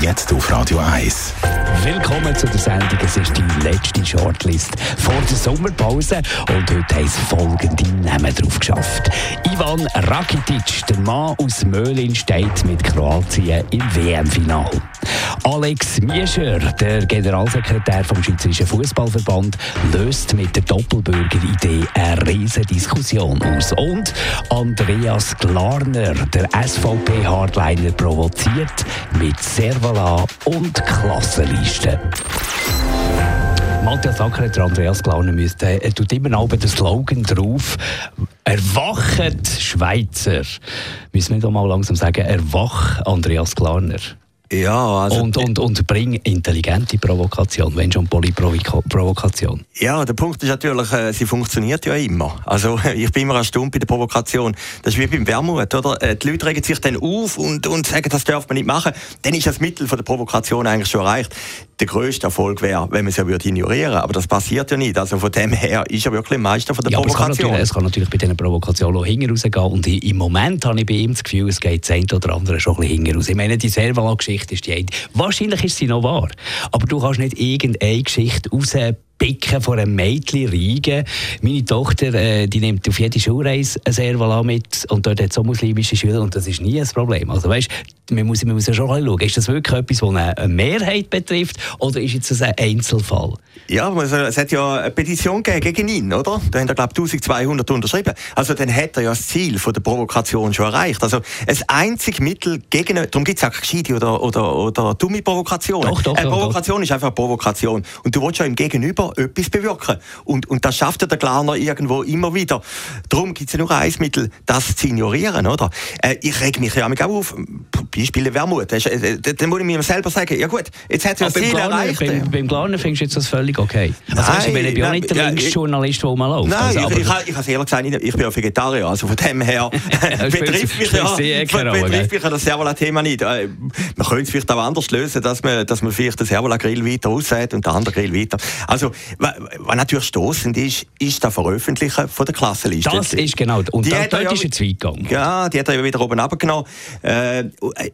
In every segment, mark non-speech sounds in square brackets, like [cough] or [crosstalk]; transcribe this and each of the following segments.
Jetzt auf Radio 1. Willkommen zu der Sendung. Es ist die letzte Shortlist vor der Sommerpause und heute haben es folgende Namen drauf geschafft. Ivan Rakitic, der Mann aus Möhlin, steht mit Kroatien im WM-Final. Alex Miescher, der Generalsekretär vom Schweizerischen Fußballverband, löst mit der Doppelbürger-Idee eine riesige Diskussion aus. Und Andreas Glarner, der SVP-Hardliner, provoziert mit Servala und Klassenliste. Matthias Acker, der Andreas Glarner, müsste, er tut immer noch den Slogan drauf. Erwachet Schweizer. Müssen wir doch mal langsam sagen, erwach Andreas Glarner. Ja, also und, und, und bring intelligente Provokation, wenn schon Polyprovokation. Ja, der Punkt ist natürlich, äh, sie funktioniert ja immer. Also [laughs] ich bin immer erstaunt bei der Provokation. Das ist wie beim Wermut, oder? Äh, die Leute regen sich dann auf und, und sagen, das darf man nicht machen. Dann ist das Mittel von der Provokation eigentlich schon erreicht. Der grösste Erfolg wäre, wenn man es ja würde ignorieren aber das passiert ja nicht. Also von dem her ist er wirklich Meister von der ja, Provokation. Es, kann natürlich, es kann natürlich bei diesen Provokationen auch hinten rausgehen und im Moment habe ich bei ihm das Gefühl, es geht das eine oder andere schon ein bisschen hinten raus. Ich meine, die Servala-Geschichte ist die eine. Wahrscheinlich ist sie noch wahr, aber du kannst nicht irgendeine Geschichte raus Becken von einem Mädchen reigen. Meine Tochter äh, die nimmt auf jede Schulreise ein Servala mit und dort hat es auch muslimische Schüler und das ist nie ein Problem. Also weißt, man muss, man muss ja schon schauen, ist das wirklich etwas, das eine Mehrheit betrifft oder ist jetzt das ein Einzelfall? Ja, also, es hat ja eine Petition gegen ihn, oder? Da haben er, glaube ich, 1200 unterschrieben. Also dann hat er ja das Ziel von der Provokation schon erreicht. Also ein einziges Mittel gegen, darum gibt es auch gescheite oder, oder, oder dumme Provokationen. Doch, doch, eine Provokation doch. ist einfach eine Provokation. Und du willst ja im Gegenüber etwas bewirken. Und, und das schafft ja der Glarner irgendwo immer wieder. Darum gibt es ja nur ein Mittel, das zu ignorieren, oder? Äh, ich reg mich ja auch auf. Beispiele Wermut. Äh, dann muss ich mir selber sagen, ja gut, jetzt hat es ja das Ziel erreicht. Beim, beim Glarner findest du jetzt das völlig okay? Also nein, weißt, ich bin ja nicht der längste Journalist, der mal läuft. Nein, also, ich, ich, ich, ich habe ehrlich gesagt, ich bin ja Vegetarier, also von dem her [laughs] betrifft mich, ja, betrifft mich das Servola-Thema nicht. Äh, man könnte es vielleicht auch anders lösen, dass man, dass man vielleicht den Servola-Grill weiter aussät und den anderen Grill weiter. Also, was natürlich stoßend ist, ist das Veröffentlichen von der Klassenliste. Das ist genau, und die da, dort ja, ist ein Zweigang. Ja, die hat er ja wieder oben runtergenommen. Äh,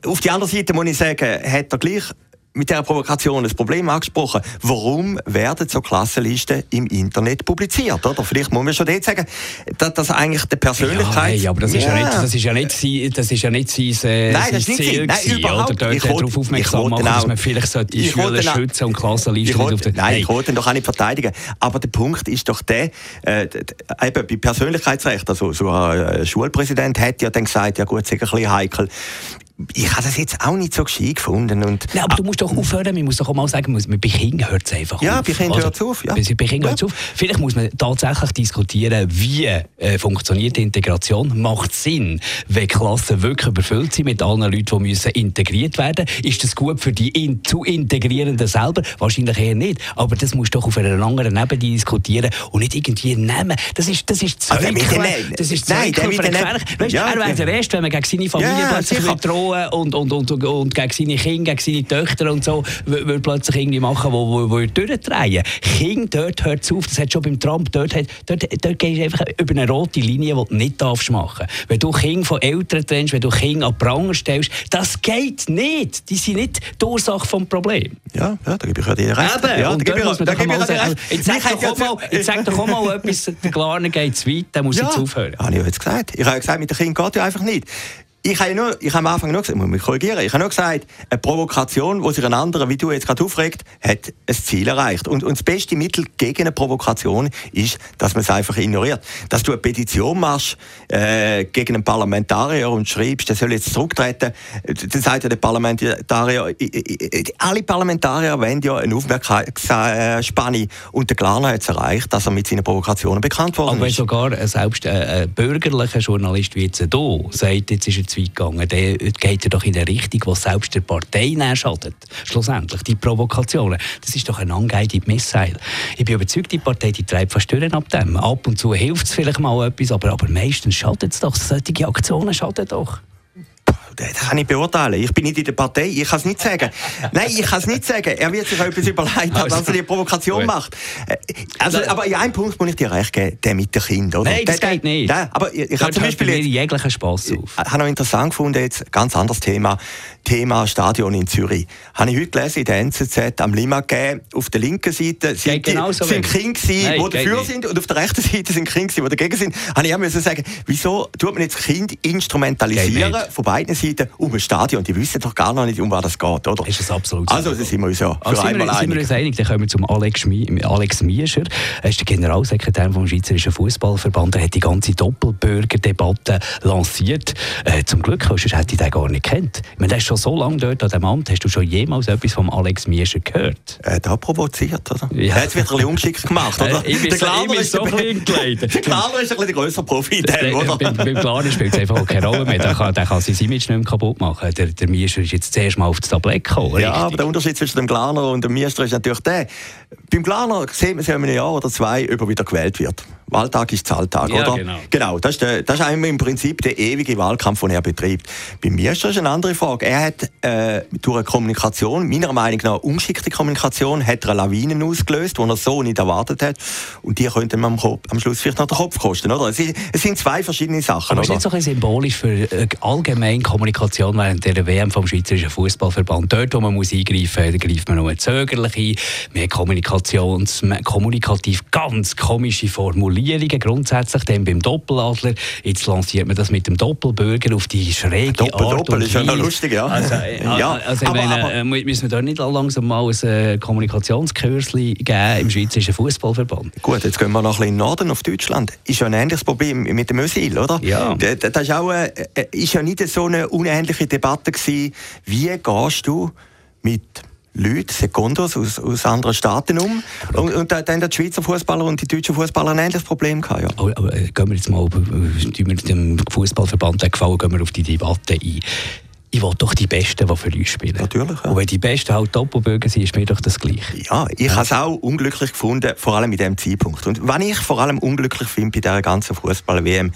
auf die andere Seite muss ich sagen, hat er gleich mit dieser Provokation ein Problem angesprochen. Warum werden so Klassenlisten im Internet publiziert? Oder? Vielleicht muss man schon dort sagen, dass das eigentlich der Persönlichkeit... Ja, hey, aber das ist ja, ja nicht, das ist ja nicht, das ist ja nicht sein, äh, Nein, das sein Ziel Nein, gewesen, überhaupt. oder? Dort darauf aufmerksam machen, dass man vielleicht sollte die Schüler schützen und Klassenlisten nicht auf den... Nein, ich wollte ihn doch auch nicht verteidigen. Aber der Punkt ist doch der, äh, eben bei Persönlichkeitsrecht, also so ein Schulpräsident hat ja dann gesagt, ja gut, es ist ein bisschen heikel, ich habe das jetzt auch nicht so gescheit gefunden. Und Nein, aber du musst doch aufhören, man muss doch auch mal sagen, bei Kindern hört es einfach ja, auf. Ja, bei Kindern hört es auf. Ja. Bei Kindern ja. auf. Vielleicht muss man tatsächlich diskutieren, wie äh, funktioniert die Integration. Macht es Sinn, wenn Klassen wirklich überfüllt sind mit allen Leuten, die müssen integriert werden Ist das gut für die in, zu Integrierenden selber? Wahrscheinlich eher nicht. Aber das musst du doch auf einer anderen Ebene diskutieren und nicht irgendwie nehmen. Das ist, das ist Zweikler. Das ist Zweikler für gefährlich. Weißt, ja, er wäre der Erste, wenn man gegen seine Familie ja, plötzlich drohen und, und, und, und gegen seine Kinder, gegen seine Töchter und so, will plötzlich irgendwie machen, wo, wo, wo durchdrehen. Kind, dort hört es auf, das hat schon beim Trump, dort, hat, dort, dort gehst du einfach über eine rote Linie, die du nicht darfst machen Wenn du Kinder von Eltern trennst, wenn du Kinder an Pranger stellst, das geht nicht. Die sind nicht die Ursache des Problems. Ja, ja, da gebe ich ja dir recht. Eben, ja, da gebe ich, da gebe ich dir recht. Jetzt sag doch, mal, jetzt sag doch mal etwas, der Glarner geht zu weit, dann muss ja, jetzt aufhören. habe ich jetzt gesagt. Ich habe gesagt, mit den Kindern geht ja einfach nicht. Ich habe, nur, ich habe am Anfang nur gesagt, ich muss mich korrigieren, ich habe nur gesagt, eine Provokation, die sich ein anderer, wie du jetzt gerade aufregt, hat ein Ziel erreicht. Und, und das beste Mittel gegen eine Provokation ist, dass man es einfach ignoriert. Dass du eine Petition machst äh, gegen einen Parlamentarier und schreibst, der soll jetzt zurücktreten, dann sagt ja der Parlamentarier, alle Parlamentarier wollen ja eine Aufmerksamkeitsspanne und der Glarner hat es erreicht, dass er mit seinen Provokationen bekannt worden Aber ist. Aber sogar selbst ein bürgerlicher Journalist wie jetzt hier sagt, jetzt ist zu weit gegangen. Der geht er doch in eine Richtung, die selbst der Partei schadet. Schlussendlich, die Provokationen. Das ist doch ein angeheide Missile. Ich bin überzeugt, die Partei die treibt fast durch ab dem. Ab und zu hilft es vielleicht mal etwas, aber, aber meistens schadet es doch. Solche Aktionen schaden doch das kann ich beurteilen. Ich bin nicht in der Partei, ich kann es nicht sagen. [laughs] Nein, ich kann es nicht sagen. Er wird sich etwas überlegt haben, dass er die Provokation macht. Äh, also, aber in einem Punkt muss ich dir recht geben, der mit den Kindern. Nein, das der, geht nicht. Der, aber ich, ich habe zum Beispiel jetzt, jeglichen Spaß auf. Ich habe noch interessant gefunden, jetzt ganz anderes Thema, Thema Stadion in Zürich. Habe ich heute gelesen in der NZZ am Lima gegeben, auf der linken Seite sind, die, sind Kinder die dafür nicht. sind und auf der rechten Seite sind Kinder die dagegen sind. Habe ich auch müssen sagen, wieso tut man jetzt Kind instrumentalisieren von beiden Seiten um ein Stadion? Die wissen doch gar noch nicht, um was das geht, oder? Ist das absolut Also, da sind wir uns ja für also einmal sind wir, einig. Sind wir uns einig, dann kommen wir zum Alex, Alex Miescher. Er ist der Generalsekretär vom Schweizerischen Fußballverband. Er hat die ganze Doppelbürgerdebatte lanciert. Äh, zum Glück, sonst hätte ich den gar nicht kennt. Ich meine, der ist schon so lange dort an dem Amt. Hast du schon jemals etwas vom Alex Miescher gehört? Äh, da provoziert, oder? Ja. Jetzt wird er ein bisschen ungeschickt gemacht, oder? Äh, ich bin der Glaner so, ist so klein geleitet. [laughs] Der Glaner ist ein bisschen der grössere Profi, der, oder? Beim, beim Glaner spielt es einfach keine Rolle mehr. Der kann, der kann sein Image nicht mehr kaputt machen. Der, der Miescher ist jetzt zuerst mal auf das Tablett gekommen. Ja, aber der Unterschied zwischen dem Glaner und dem Miescher ist natürlich der, beim Glaner sieht man es ja in einem Jahr oder zwei, ob er wieder gewählt wird. Wahltag ist Zahltag, ja, oder? Genau, genau das, ist der, das ist im Prinzip der ewige Wahlkampf, den er betreibt. Bei mir ist das eine andere Frage. Er hat äh, durch eine Kommunikation, meiner Meinung nach ungeschickte Kommunikation, hat er eine Lawine ausgelöst, die er so nicht erwartet hat. Und die könnten am, am Schluss vielleicht noch den Kopf kosten, oder? Es, ist, es sind zwei verschiedene Sachen, Aber oder? ist nicht so ein symbolisch für äh, allgemeine Kommunikation während der WM vom Schweizerischen Fußballverband? Dort, wo man muss eingreifen muss, greift man nur zögerlich ein. Mehr Kommunikations, mehr kommunikativ ganz komische Formulierungen grundsätzlich. Dann beim Doppeladler, jetzt lanciert man das mit dem Doppelbürger auf die schräge Doppel, Art Doppel und ist ja noch lustig, ja. Also, äh, [laughs] ja. also ich aber, meine, aber, äh, müssen wir da nicht langsam mal ein äh, Kommunikationskursli geben im Schweizerischen Fußballverband? Gut, jetzt gehen wir noch ein bisschen in den Norden auf Deutschland. Ist ja ein ähnliches Problem mit dem Ösil, oder? Ja. Das, ist, auch, äh, ist ja nicht so eine unähnliche Debatte gewesen. Wie gehst du mit Leuten, Sekundos aus, aus anderen Staaten um? Und, und dann haben die Schweizer Fußballer und die deutschen Fußballer ein ähnliches Problem gehabt, ja. Aber, aber äh, gehen wir jetzt mal, tun wir dem Fußballverband gefallen, gehen wir auf die Debatte ein. Ich will doch die Besten, die für uns spielen. Natürlich, ja. Und wenn die Besten halt Doppelbürger sind, ist mir doch das Gleiche. Ja, ich habe es auch unglücklich gefunden, vor allem mit diesem Zeitpunkt. Und was ich vor allem unglücklich finde bei dieser ganzen Fußball-WM,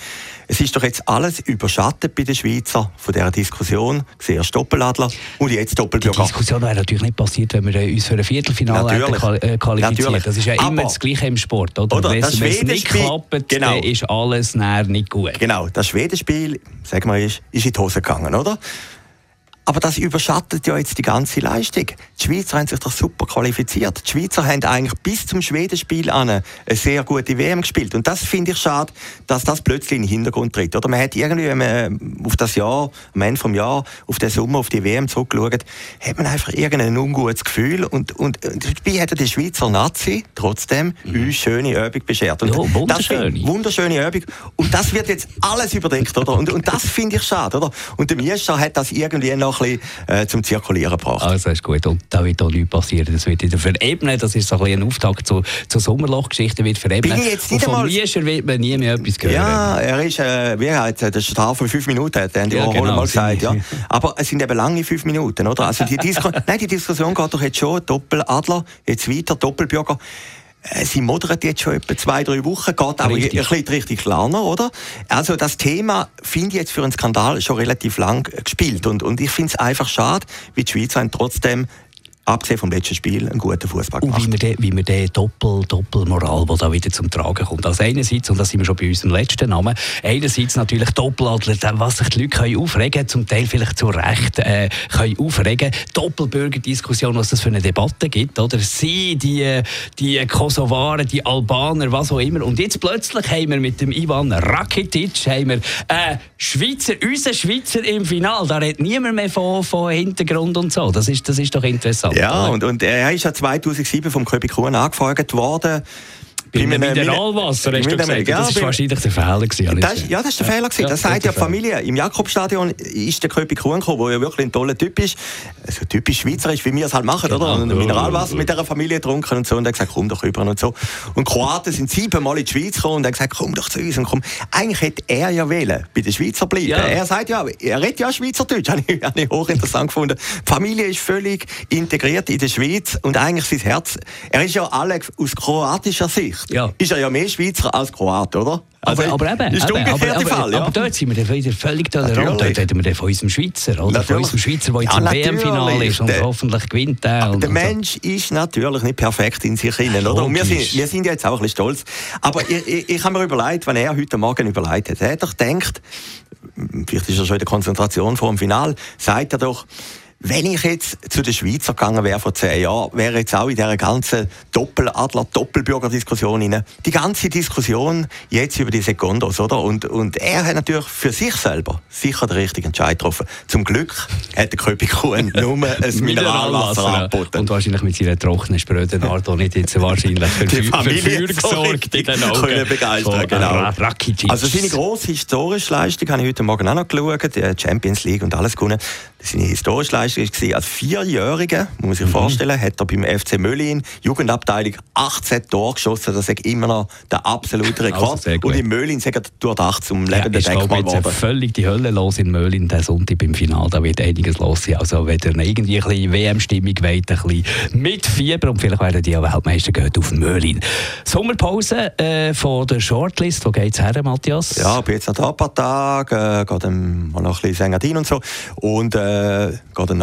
es ist doch jetzt alles überschattet bei den Schweizer von dieser Diskussion. Zuerst Doppeladler und jetzt Die Doppelbürger. Diskussion wäre natürlich nicht passiert, wenn wir uns für ein Viertelfinale hätten äh, qualifiziert. Natürlich. Das ist ja immer Aber- das Gleiche im Sport. Oder? Oder Wenn es nicht klappt, Genau. dann ist alles näher nicht gut. Genau, das Schwedenspiel, sagen wir, ist, ist in die Hose gegangen, oder? Aber das überschattet ja jetzt die ganze Leistung. Die Schweizer haben sich doch super qualifiziert. Die Schweizer haben eigentlich bis zum Schwedenspiel an eine sehr gute WM gespielt. Und das finde ich schade, dass das plötzlich in den Hintergrund tritt. Oder man hat irgendwie, wenn man äh, auf das Jahr, am Ende vom Jahr, auf den Sommer, auf die WM zurückgeschaut, hat man einfach irgendein ungutes Gefühl. Und, und, und dabei hat die Schweizer Nazi trotzdem uns schöne Übung beschert. Und Ja, das wunderschöne. find- wunderschöne Übung. Und das wird jetzt alles überdeckt, oder? Und, und das finde ich schade, oder? Und der Miescher hat das irgendwie noch ein bisschen äh, zum Zirkulieren gebracht. Also ist gut. Und da wird auch nichts passieren. Das wird wieder verebnen. Das ist so ein, bisschen ein Auftakt zur, zur Sommerlochgeschichte. Wird verebnen. Bin jetzt nicht einmal- Miescher wird man nie mehr etwas hören. Ja, er ist, äh, wie heißt er, der Star von fünf Minuten, hat Andy Ja, genau, mal gesagt, ja. [laughs] Aber es sind eben lange fünf Minuten, oder? Also die, Disku [laughs] Nein, die Diskussion geht doch jetzt schon, Doppeladler, jetzt weiter, Doppelbürger. Äh, Sie moderiert jetzt schon etwa zwei, drei Wochen, geht auch Richtig. ein bisschen richtig klarer, oder? Also das Thema finde ich jetzt für einen Skandal schon relativ lang gespielt. Und, und ich finde es einfach schade, wie die Schweizer haben trotzdem, abgesehen vom letzten Spiel, einen guten Fußball Und gemacht. wie wir den, wie wir den Doppel, Doppelmoral, die da wieder zum Tragen kommt. Also einerseits, und das sind wir schon bei unserem letzten Namen, einerseits natürlich Doppeladler, da- was sich die Leute können aufregen zum Teil vielleicht zu Recht äh, können aufregen Doppelbürgerdiskussion, was das für eine Debatte gibt, oder? Sie, die, die Kosovaren, die Albaner, was auch immer. Und jetzt plötzlich haben wir mit dem Ivan Rakitic haben wir, äh, Schweizer, unser Schweizer im Final. Da redet niemand mehr von, von Hintergrund und so. Das ist, das ist doch interessant. Ja, und, und er ist ja 2007 vom Köbi Kuhn angefragt worden. Bei einem Mineralwasser, hast du gesagt. das war wahrscheinlich der Fehler. Gewesen, Das, ja, das ist der Fehler. gewesen. Ja, das sagt ja die Familie. Im Jakobstadion ist der Köpi Kuhn gekommen, der ja wirklich ein toller Typ ist. Also typisch schweizerisch, wie wir es halt machen, oder? Genau. Und ein Mineralwasser mit dieser Familie getrunken und so. Und er hat gesagt, komm doch rüber und so. Und Kroaten sind siebenmal in die Schweiz gekommen und haben gesagt, komm doch zu uns und komm. Eigentlich hätte er ja wählen, bei den Schweizer bleiben. Ja. Er sagt ja, er redet ja Schweizerdeutsch. [laughs] Habe ich, habe ich hochinteressant gefunden. Die Familie ist völlig integriert in der Schweiz und eigentlich sein Herz, er ist ja alle aus kroatischer Sicht macht, ja. ist er ja mehr Schweizer als Kroat, oder? Also, aber, aber eben, ist der umgekehrte aber, Fall, ja. aber dort sind wir wieder völlig tolerant. Dort reden wir von unserem Schweizer, oder? Natürlich. Von unserem Schweizer, der jetzt ja, im WM-Finale ist und der, hoffentlich gewinnt. Der, und, der und Mensch so. ist natürlich nicht perfekt in sich hinein, oder? Und wir sind, wir sind jetzt auch ein bisschen stolz. Aber ich, ich, ich habe mir überlegt, wenn er heute Morgen überlegt hat, er hat doch gedacht, vielleicht ist er schon in der Konzentration vor dem Final, sagt er doch, wenn ich jetzt zu den Schweizer gegangen wäre vor zehn Jahren, wäre jetzt auch in dieser ganzen Doppeladler-Doppelbürger-Diskussion die ganze Diskussion jetzt über die Sekundos, oder? Und, und er hat natürlich für sich selber sicher den richtigen Entscheid getroffen. Zum Glück hat der Köpi Kuhn [laughs] nur ein Mineralwasser angeboten. Und wahrscheinlich mit seiner trockenen spröden Art auch nicht jetzt wahrscheinlich für, die Familie für gesorgt in den Augen. Können begeistern, genau. Also seine grosse historische Leistung habe ich heute Morgen auch noch geschaut, die Champions League und alles gewonnen. Seine historische Leistung war, als Vierjähriger, muss man sich mhm. vorstellen, hat er beim FC Möllin, Jugendabteilung, 18 Tore geschossen. Das ist immer noch der absolute Rekord. Also und in Möllin sagt er durchdacht zum lebenden ja, Denkmal geworden. völlig die Hölle los in Möllin, der Sonntag beim Final. Da wird einiges los sein. Also, wenn ihr irgendwie ein bisschen WM-Stimmung wollt, ein bisschen mit Fieber und vielleicht werden die Weltmeister gehen auf Möllin. Sommerpause äh, von der Shortlist. Wo geht es her, Matthias? Ja, ich bin jetzt noch da ein paar Tage, äh, gehe dann mal noch ein bisschen Sängerin und so. Und äh, gehe dann